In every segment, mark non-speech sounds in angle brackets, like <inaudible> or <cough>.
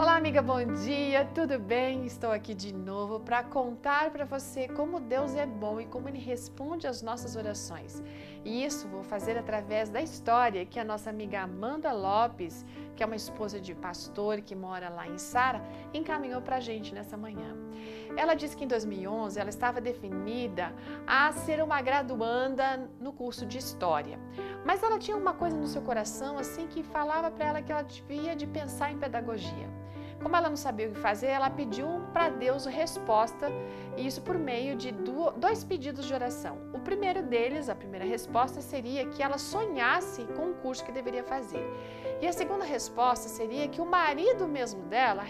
Olá, amiga, bom dia, tudo bem? Estou aqui de novo para contar para você como Deus é bom e como Ele responde às nossas orações. E isso vou fazer através da história que a nossa amiga Amanda Lopes, que é uma esposa de pastor que mora lá em Sara, encaminhou para a gente nessa manhã. Ela disse que em 2011 ela estava definida a ser uma graduanda no curso de História. Mas ela tinha uma coisa no seu coração assim que falava para ela que ela devia de pensar em pedagogia. Como ela não sabia o que fazer, ela pediu para Deus resposta, e isso por meio de dois pedidos de oração. O primeiro deles, a primeira resposta, seria que ela sonhasse com o curso que deveria fazer. E a segunda resposta seria que o marido mesmo dela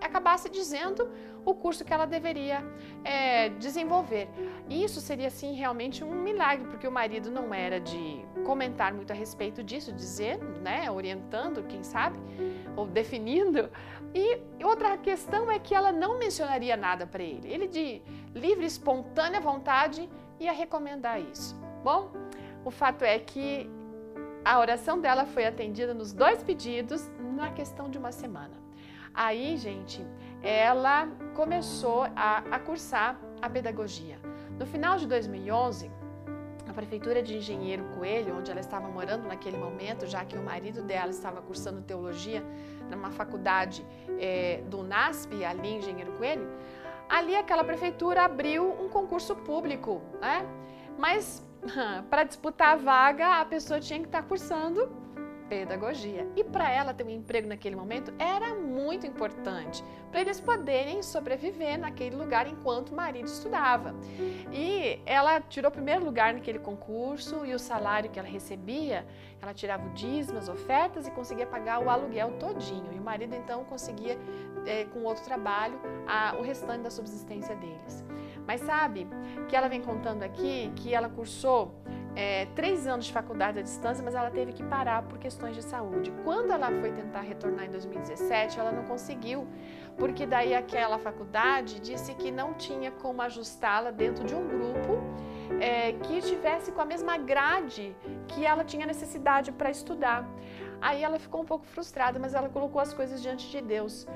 acabasse dizendo o curso que ela deveria é, desenvolver. E isso seria, sim, realmente um milagre, porque o marido não era de comentar muito a respeito disso, dizendo, né, orientando, quem sabe, ou definindo. Outra questão é que ela não mencionaria nada para ele. Ele, de livre, espontânea vontade, ia recomendar isso. Bom, o fato é que a oração dela foi atendida nos dois pedidos na questão de uma semana. Aí, gente, ela começou a, a cursar a pedagogia. No final de 2011, a prefeitura de Engenheiro Coelho, onde ela estava morando naquele momento, já que o marido dela estava cursando teologia numa faculdade é, do NASP, ali em Engenheiro Coelho, ali aquela prefeitura abriu um concurso público, né? Mas <laughs> para disputar a vaga, a pessoa tinha que estar cursando pedagogia. E para ela ter um emprego naquele momento era muito importante, para eles poderem sobreviver naquele lugar enquanto o marido estudava. E ela tirou primeiro lugar naquele concurso e o salário que ela recebia, ela tirava o dízimo, as ofertas e conseguia pagar o aluguel todinho. E o marido então conseguia, é, com outro trabalho, a, o restante da subsistência deles. Mas sabe que ela vem contando aqui que ela cursou é, três anos de faculdade à distância, mas ela teve que parar por questões de saúde. Quando ela foi tentar retornar em 2017, ela não conseguiu, porque daí aquela faculdade disse que não tinha como ajustá-la dentro de um grupo é, que estivesse com a mesma grade que ela tinha necessidade para estudar. Aí ela ficou um pouco frustrada, mas ela colocou as coisas diante de Deus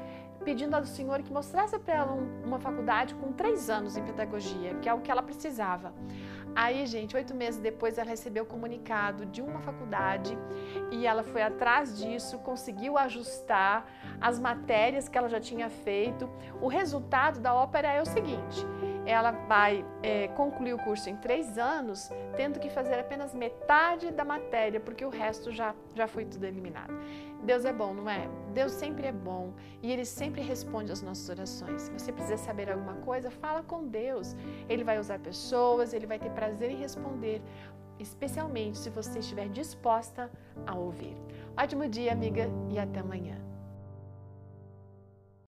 pedindo ao Senhor que mostrasse para ela uma faculdade com três anos em pedagogia, que é o que ela precisava. Aí, gente, oito meses depois, ela recebeu o comunicado de uma faculdade e ela foi atrás disso, conseguiu ajustar as matérias que ela já tinha feito. O resultado da ópera é o seguinte: ela vai é, concluir o curso em três anos, tendo que fazer apenas metade da matéria, porque o resto já, já foi tudo eliminado. Deus é bom, não é? Deus sempre é bom e Ele sempre responde às nossas orações. Se você precisa saber alguma coisa, fala com Deus. Ele vai usar pessoas, Ele vai ter prazer em responder, especialmente se você estiver disposta a ouvir. Ótimo dia, amiga, e até amanhã.